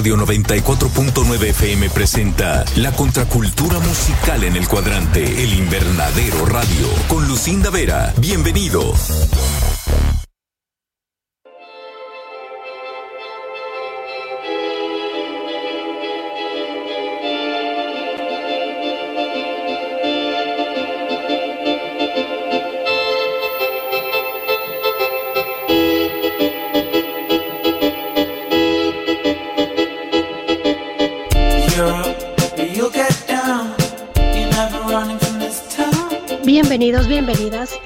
Radio 94.9 FM presenta la contracultura musical en el cuadrante El Invernadero Radio con Lucinda Vera. Bienvenido.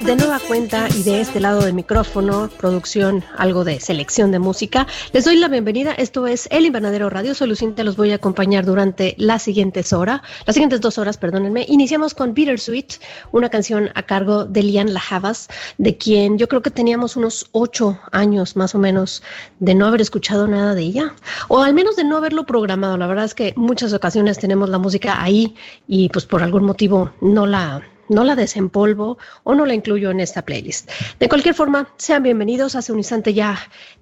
De nueva cuenta y de este lado del micrófono, producción, algo de selección de música. Les doy la bienvenida. Esto es El Invernadero Radio. Soy Lucinta, los voy a acompañar durante las siguientes horas, las siguientes dos horas, perdónenme. Iniciamos con Bittersweet, una canción a cargo de Lian Lajavas, de quien yo creo que teníamos unos ocho años más o menos de no haber escuchado nada de ella, o al menos de no haberlo programado. La verdad es que muchas ocasiones tenemos la música ahí y pues por algún motivo no la no la desempolvo o no la incluyo en esta playlist. De cualquier forma, sean bienvenidos. Hace un instante ya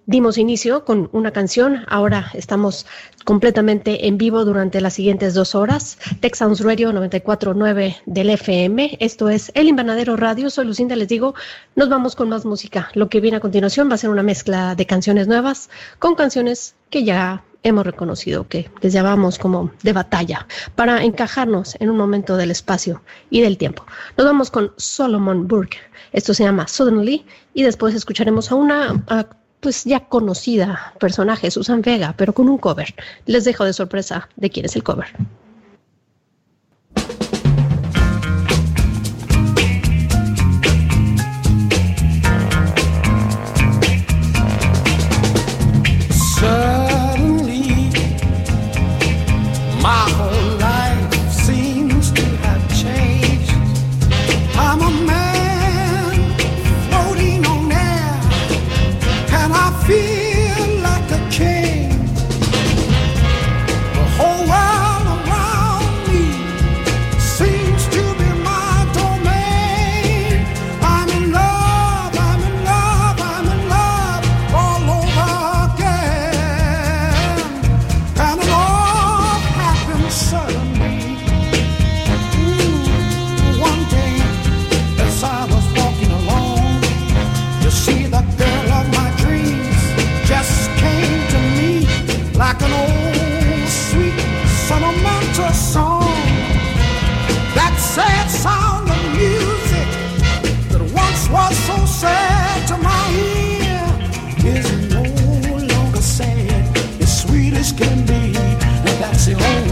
dimos inicio con una canción. Ahora estamos completamente en vivo durante las siguientes dos horas. Sounds Radio 94.9 del FM. Esto es El Invernadero Radio. Soy Lucinda, les digo, nos vamos con más música. Lo que viene a continuación va a ser una mezcla de canciones nuevas con canciones que ya hemos reconocido que les llamamos como de batalla para encajarnos en un momento del espacio y del tiempo. Nos vamos con Solomon Burke. Esto se llama Suddenly y después escucharemos a una pues ya conocida personaje, Susan Vega, pero con un cover. Les dejo de sorpresa de quién es el cover. see bon.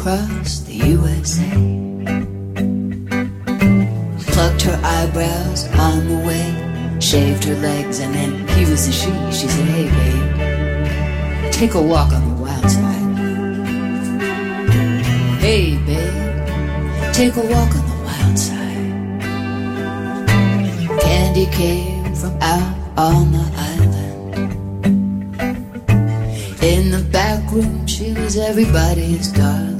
Across the USA. Plucked her eyebrows on the way, shaved her legs, and then he was a she. She said, Hey, babe, take a walk on the wild side. Hey, babe, take a walk on the wild side. Candy came from out on the island. In the back room, she was everybody's darling.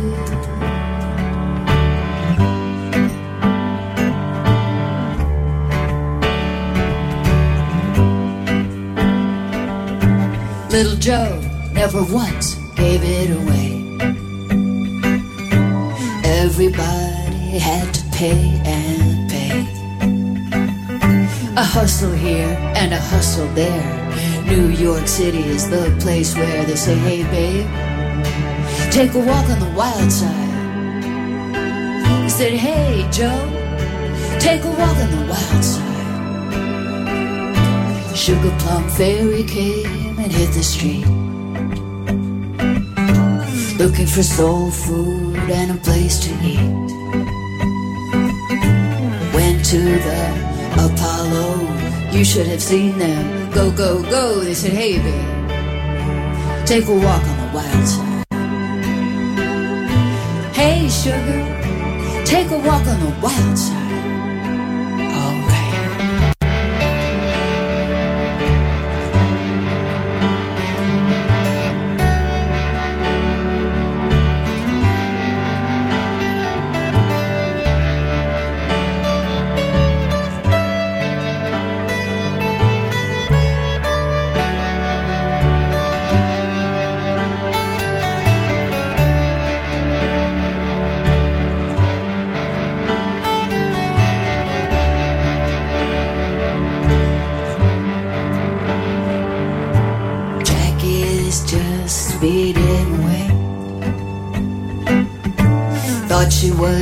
Little Joe never once gave it away. Everybody had to pay and pay. A hustle here and a hustle there. New York City is the place where they say, hey babe, take a walk on the wild side. He said, hey Joe, take a walk on the wild side. Sugar Plum Fairy came and hit the street. Looking for soul food and a place to eat. Went to the Apollo, you should have seen them. Go, go, go. They said, hey, babe, take a walk on the wild side. Hey, sugar, take a walk on the wild side.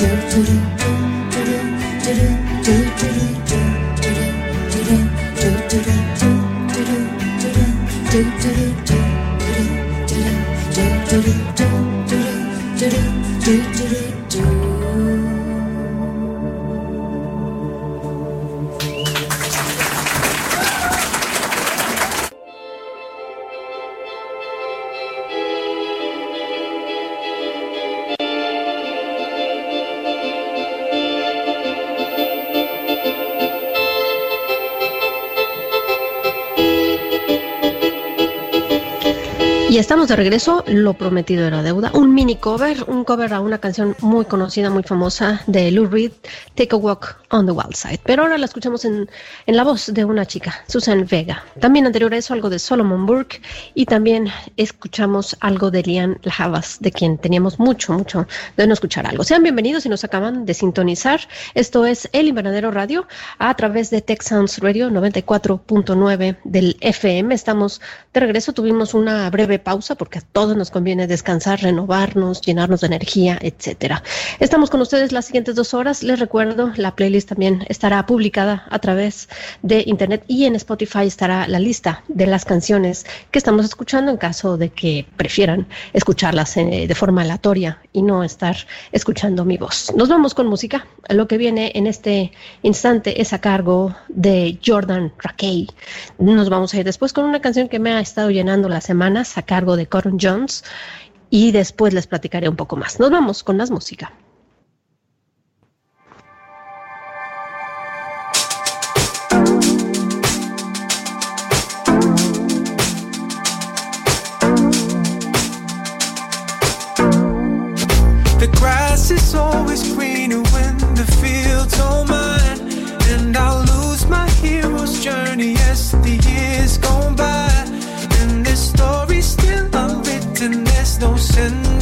do do do regreso, lo prometido era deuda, un mini cover, un cover a una canción muy conocida, muy famosa de Lou Reed, Take a Walk on the Wild Side. Pero ahora la escuchamos en, en la voz de una chica, Susan Vega. También anterior a eso algo de Solomon Burke y también escuchamos algo de Lian Lajavas, de quien teníamos mucho, mucho de no escuchar algo. Sean bienvenidos si nos acaban de sintonizar. Esto es El Invernadero Radio a través de Tech Sounds Radio 94.9 del FM. Estamos de regreso, tuvimos una breve pausa porque a todos nos conviene descansar, renovarnos, llenarnos de energía, etcétera. Estamos con ustedes las siguientes dos horas. Les recuerdo, la playlist también estará publicada a través de internet y en Spotify estará la lista de las canciones que estamos escuchando en caso de que prefieran escucharlas eh, de forma aleatoria y no estar escuchando mi voz. Nos vamos con música. Lo que viene en este instante es a cargo de Jordan Rakey. Nos vamos a ir después con una canción que me ha estado llenando las semanas a cargo de Coron Jones y después les platicaré un poco más. Nos vamos con más música. and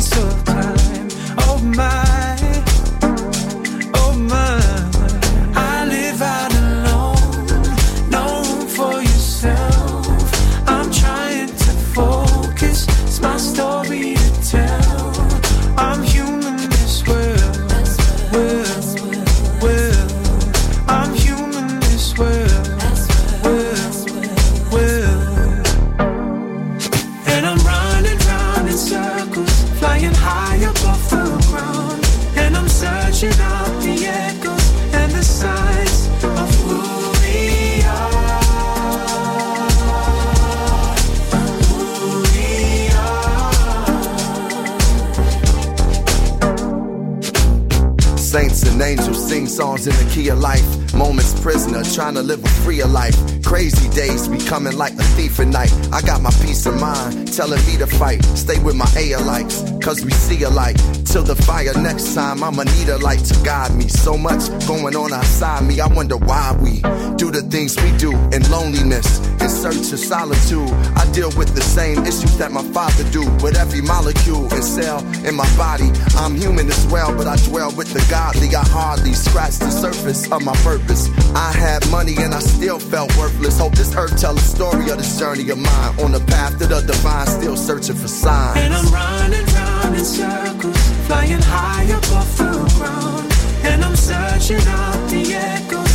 songs in the key of life. Moments prisoner, trying to live a freer life. Crazy days be coming like a thief at night. I got my peace of mind, telling me to fight. Stay with my A likes, cause we see alike. Till the fire next time, I'ma need a light to guide me. So much going on outside me, I wonder why we do the things we do in loneliness, in search of solitude. I deal with the same issues that my father do with every molecule and cell in my body. I'm human as well, but I dwell with the godly. I hardly scratch the surface of my purpose. I had money and I still felt worthless. Hope this earth tell a story of this journey of mine on the path to the divine, still searching for signs. And I'm running round in circles, flying high above the ground, and I'm searching out the echoes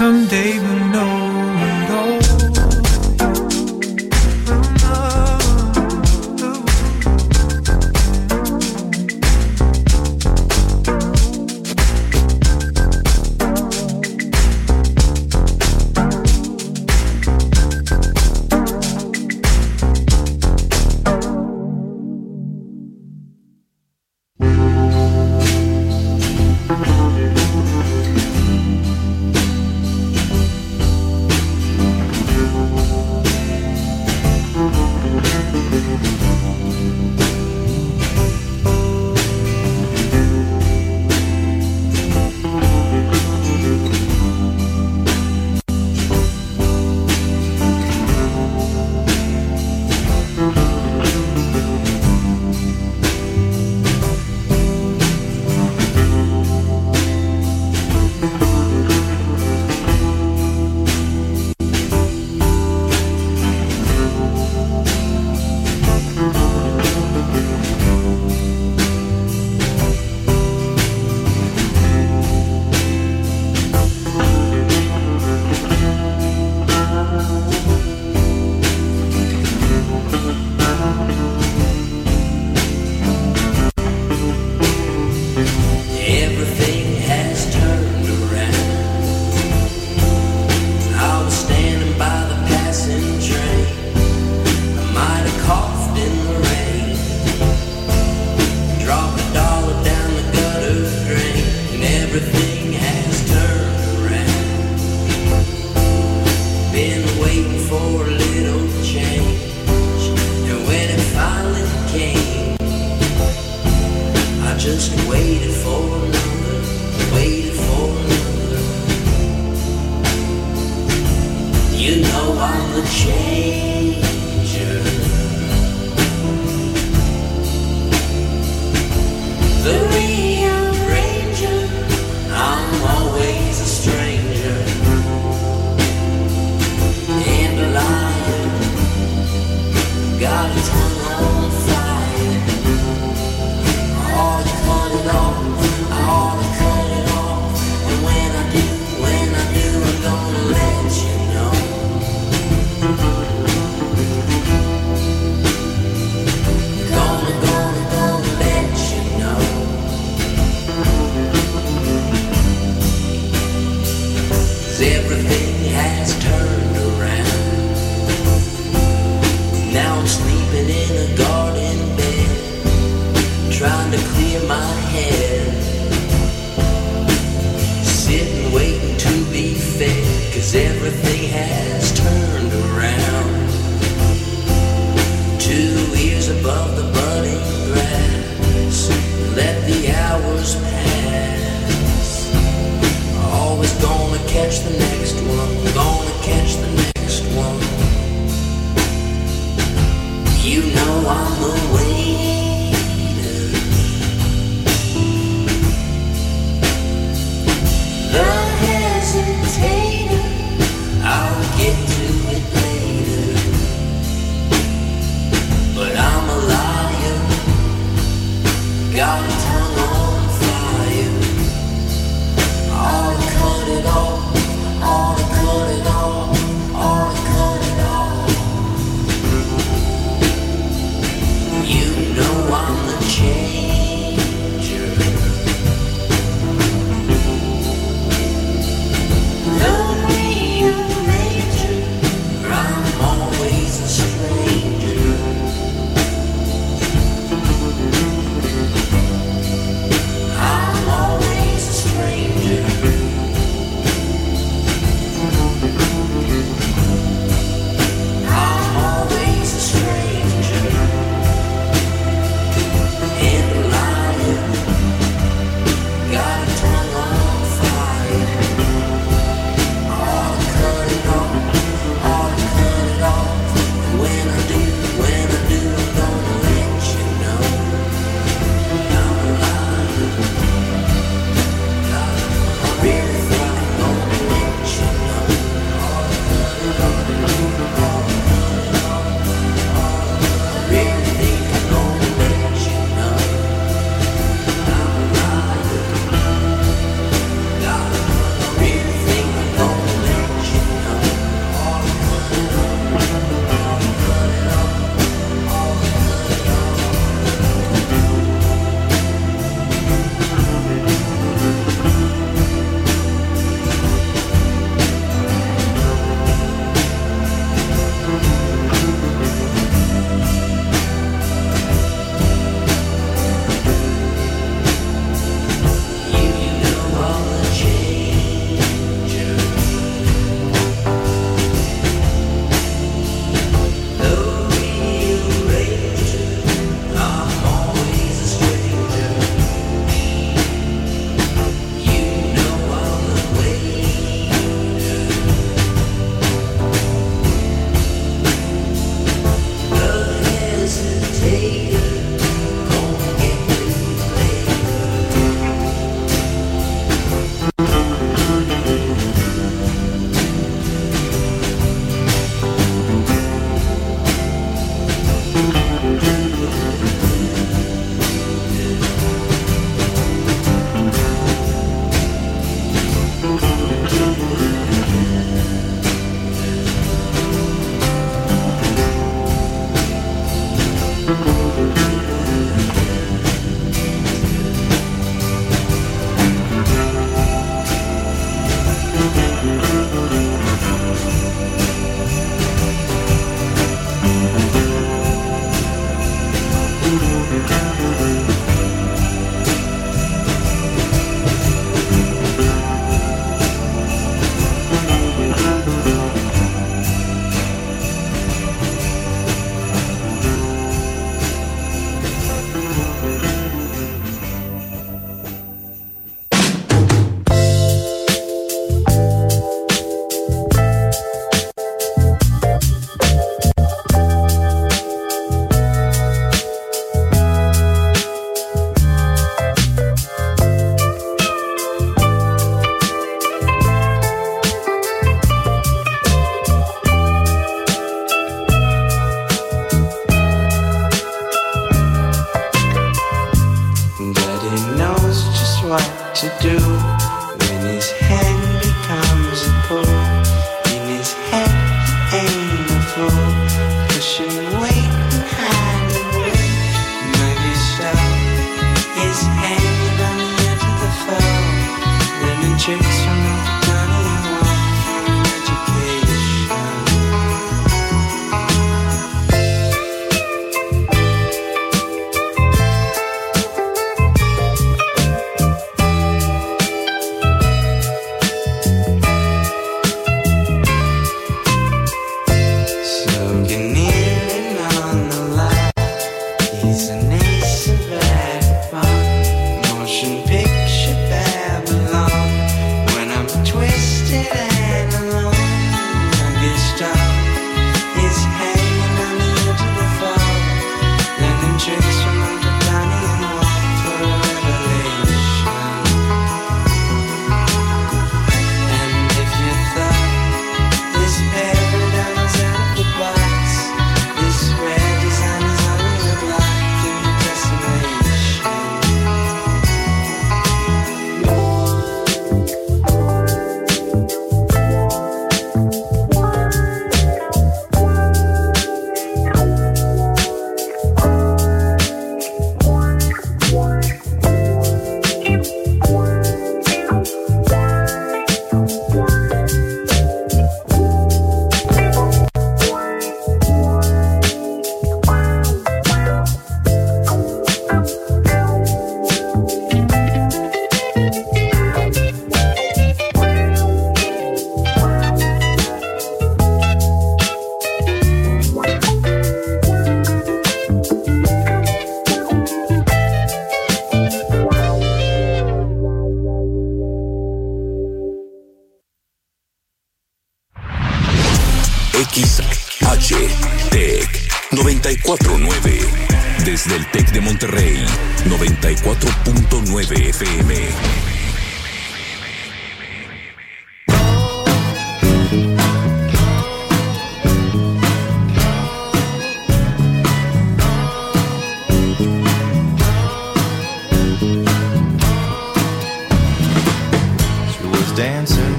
someday we'll know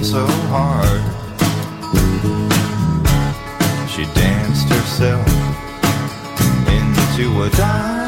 so hard. She danced herself into a diamond.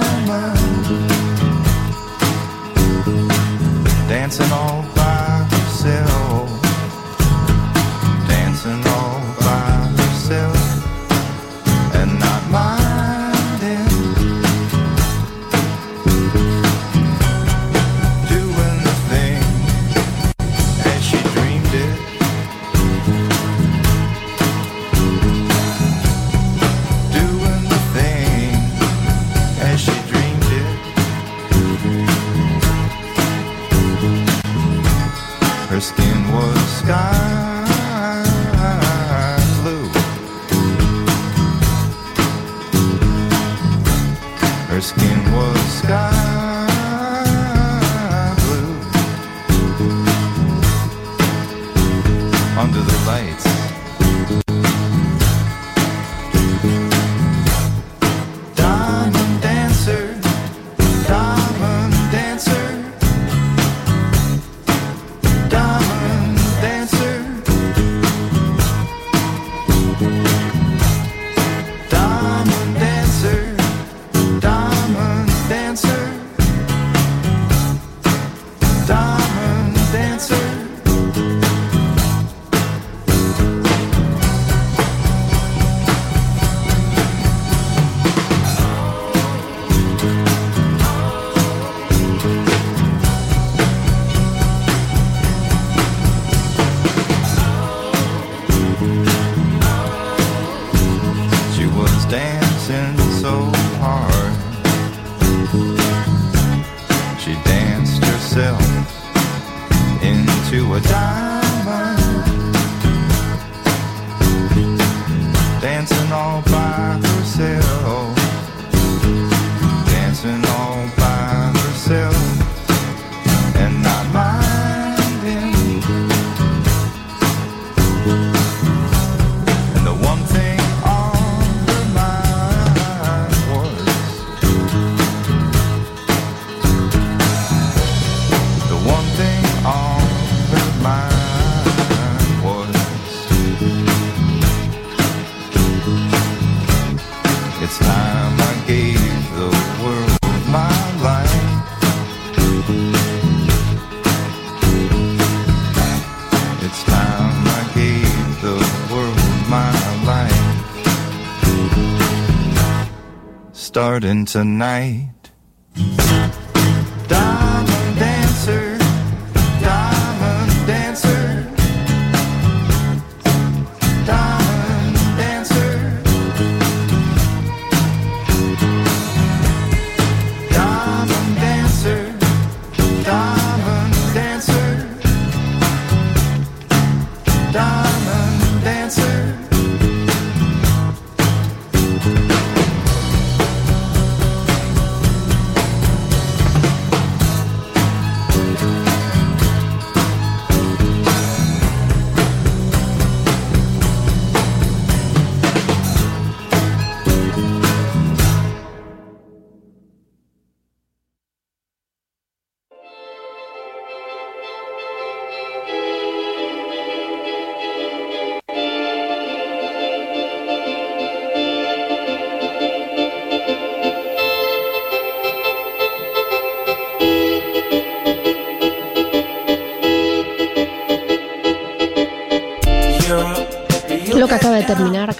garden tonight.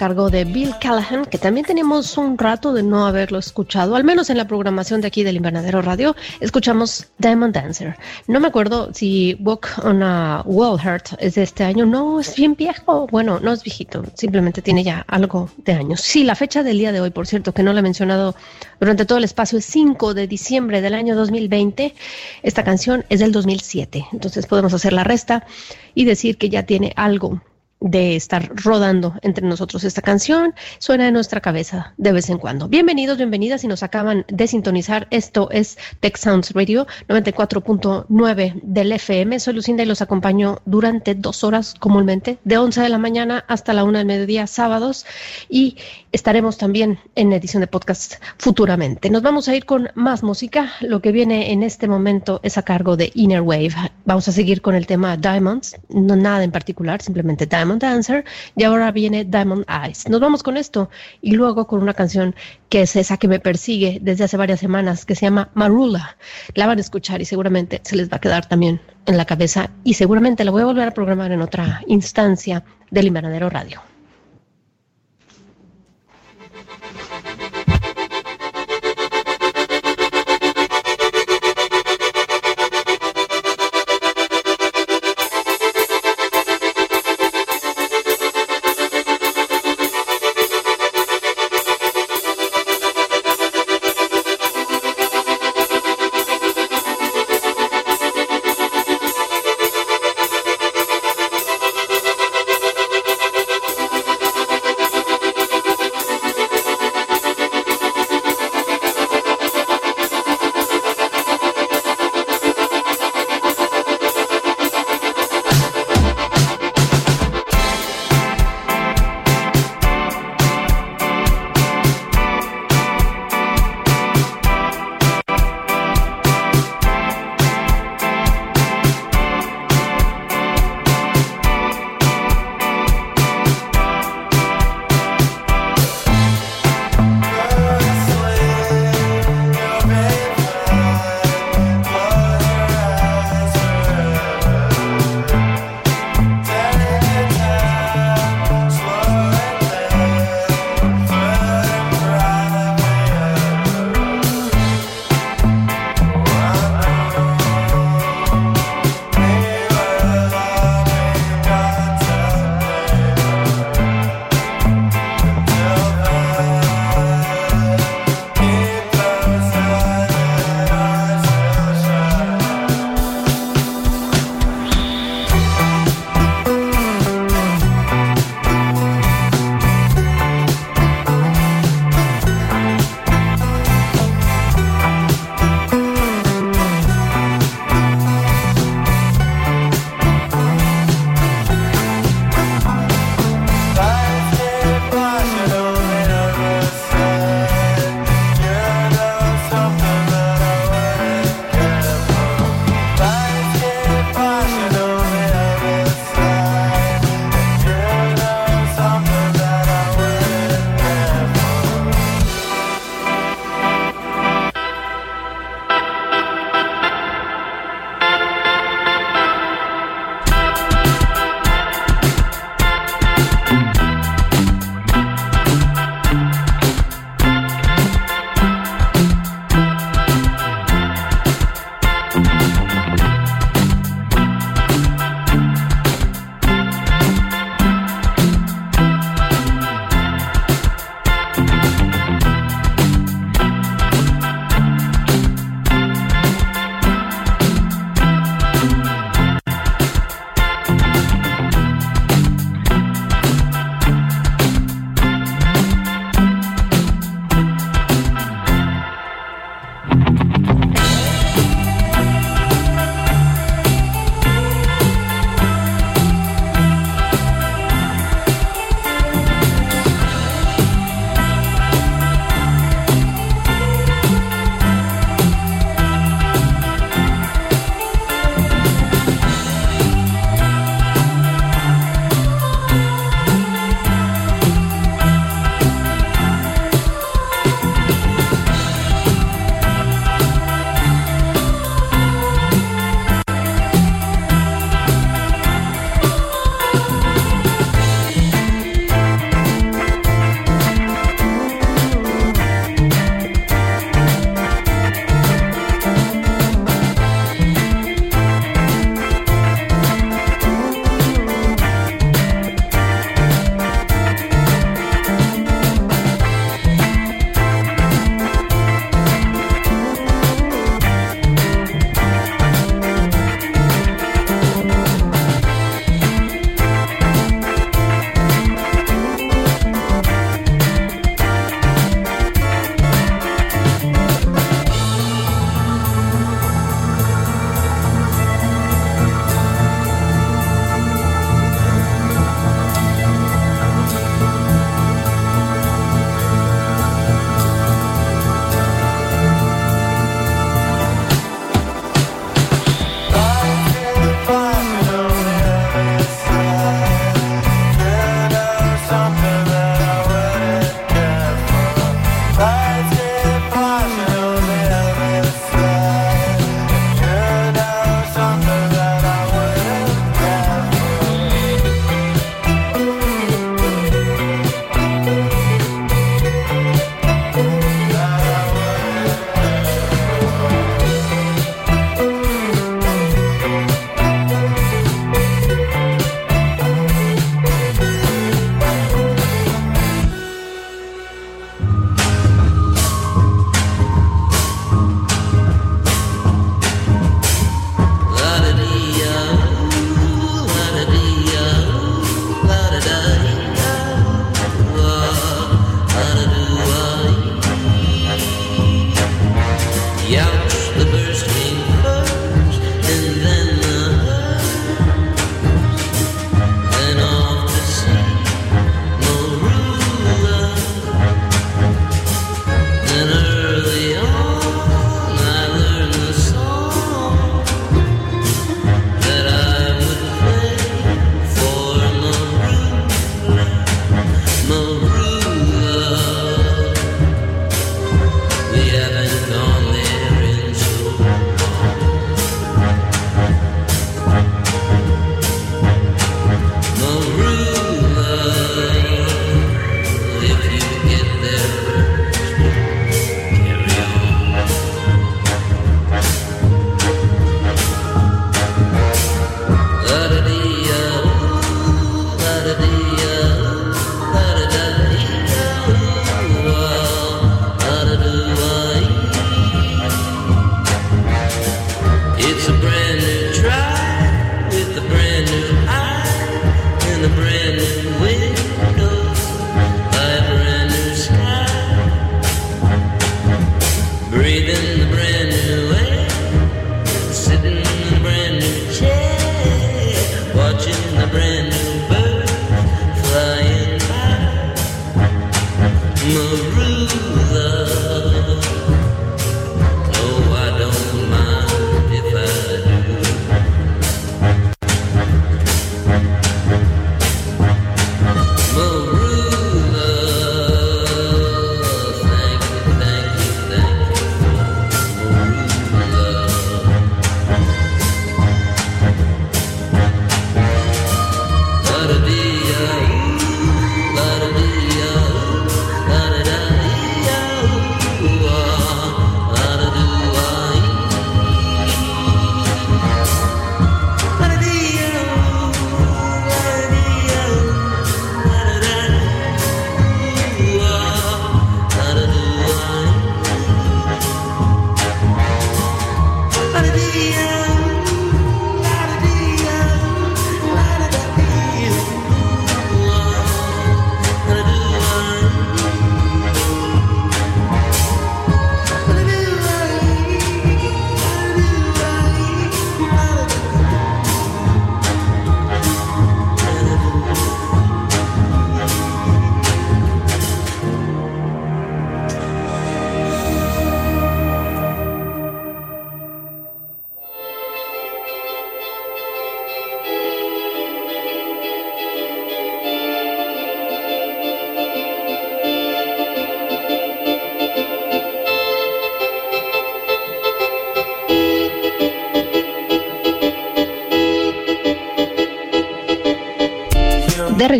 Cargo de Bill Callahan, que también tenemos un rato de no haberlo escuchado, al menos en la programación de aquí del Invernadero Radio, escuchamos Diamond Dancer. No me acuerdo si Walk on a Wall Heart es de este año, no, es bien viejo, bueno, no es viejito, simplemente tiene ya algo de años. Sí, la fecha del día de hoy, por cierto, que no la he mencionado durante todo el espacio, es 5 de diciembre del año 2020. Esta canción es del 2007, entonces podemos hacer la resta y decir que ya tiene algo de estar rodando entre nosotros esta canción. Suena en nuestra cabeza de vez en cuando. Bienvenidos, bienvenidas. Si nos acaban de sintonizar, esto es Tech Sounds Radio 94.9 del FM. Soy Lucinda y los acompaño durante dos horas comúnmente, de 11 de la mañana hasta la 1 del mediodía, sábados. Y estaremos también en edición de podcast futuramente. Nos vamos a ir con más música. Lo que viene en este momento es a cargo de Inner Wave. Vamos a seguir con el tema Diamonds, no nada en particular, simplemente Dancer. Y ahora viene Diamond Eyes. Nos vamos con esto y luego con una canción que es esa que me persigue desde hace varias semanas, que se llama Marula. La van a escuchar y seguramente se les va a quedar también en la cabeza y seguramente la voy a volver a programar en otra instancia del Invernadero Radio.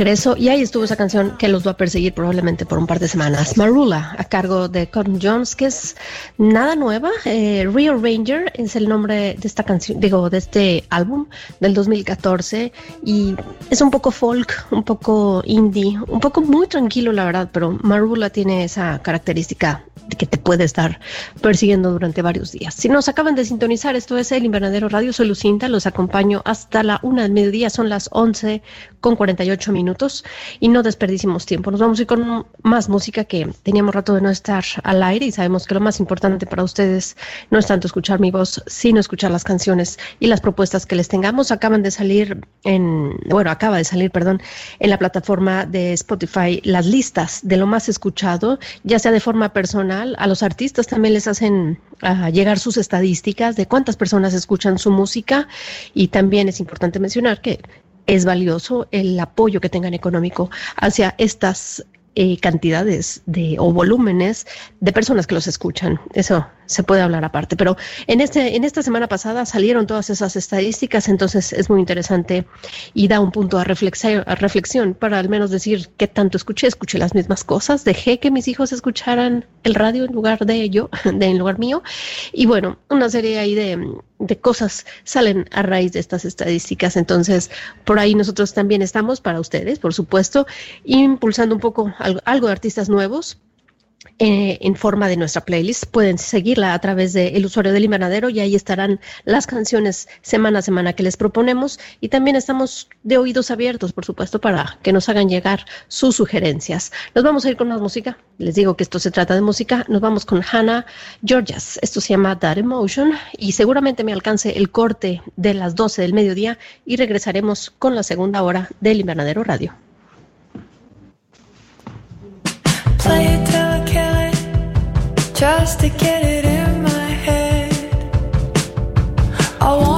Regreso y ahí estuvo esa canción que los va a perseguir probablemente por un par de semanas. Marula, a cargo de Cotton Jones, que es nada nueva. Eh, Real Ranger es el nombre de esta canción, digo, de este álbum del 2014 y es un poco folk, un poco indie, un poco muy tranquilo, la verdad, pero Marula tiene esa característica de que te puede estar persiguiendo durante varios días. Si nos acaban de sintonizar, esto es el Invernadero Radio, soy Lucinta, los acompaño hasta la una del mediodía, son las 11 con 48 minutos y no desperdicimos tiempo. Nos vamos a ir con más música que teníamos rato de no estar al aire y sabemos que lo más importante para ustedes no es tanto escuchar mi voz, sino escuchar las canciones y las propuestas que les tengamos. Acaban de salir en, bueno, acaba de salir, perdón, en la plataforma de Spotify las listas de lo más escuchado, ya sea de forma personal, a los artistas también les hacen uh, llegar sus estadísticas de cuántas personas escuchan su música y también es importante mencionar que es valioso el apoyo que tengan económico hacia estas eh, cantidades de o volúmenes de personas que los escuchan. Eso se puede hablar aparte. Pero en este, en esta semana pasada salieron todas esas estadísticas, entonces es muy interesante y da un punto a reflexión, para al menos decir qué tanto escuché, escuché las mismas cosas, dejé que mis hijos escucharan el radio en lugar de yo, de en lugar mío. Y bueno, una serie ahí de, de cosas salen a raíz de estas estadísticas. Entonces, por ahí nosotros también estamos para ustedes, por supuesto, impulsando un poco algo de artistas nuevos eh, en forma de nuestra playlist. Pueden seguirla a través del usuario del invernadero y ahí estarán las canciones semana a semana que les proponemos. Y también estamos de oídos abiertos, por supuesto, para que nos hagan llegar sus sugerencias. Nos vamos a ir con más música. Les digo que esto se trata de música. Nos vamos con Hannah Georgias. Esto se llama That Emotion y seguramente me alcance el corte de las 12 del mediodía y regresaremos con la segunda hora del invernadero radio. Just to get it in my head. I wanna